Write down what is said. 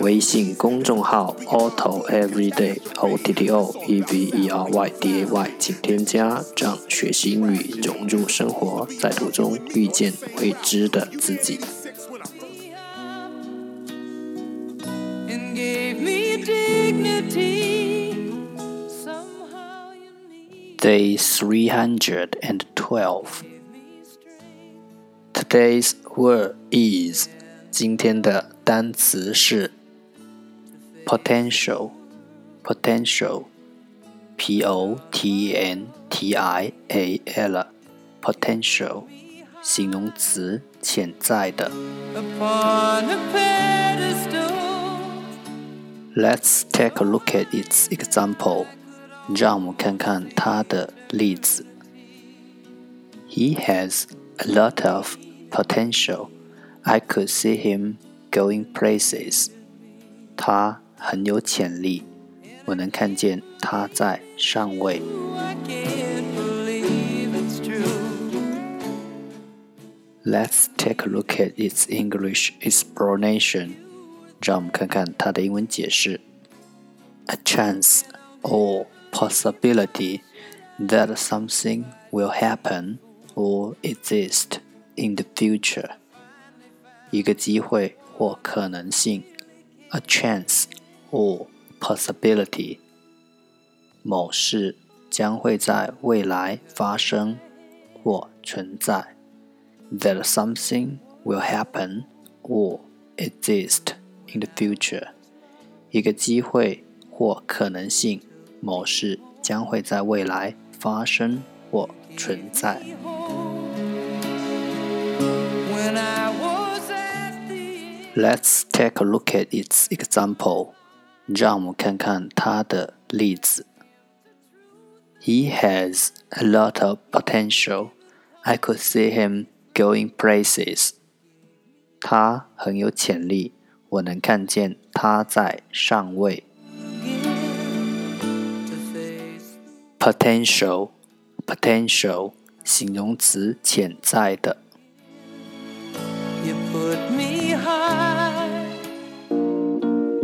微信公众号 Otto Everyday O T T O E V E R Y D A Y，请添加，让学习英语融入生活，在途中遇见未知的自己。and gave me dignity. Somehow you need Day 312. Today's word is 今天的单词是 potential potential p o t e n t i a l potential 形容词潜在的。 upon a pedestal. Let's take a look at its example. 让我们看看它的例子。He has a lot of potential. I could see him going places. 他 很有潜力，我能看见他在上位。 I can't believe it's true. Let's take a look at its English explanation. 让我们看看它的英文解释。A chance or possibility that something will happen or exist in the future. 一个机会或可能性。A chance or possibility. 某事将会在未来发生或存在。that something will happen or exist in the future，一个机会或可能性，某事将会在未来发生或存在。 When I was at the end. Let's take a look at its example， 让我们看看它的例子。He has a lot of potential. I could see him going places. 他很有潜力，我能看见他在上位。 to face Potential, potential，形容词，潜在的。 you put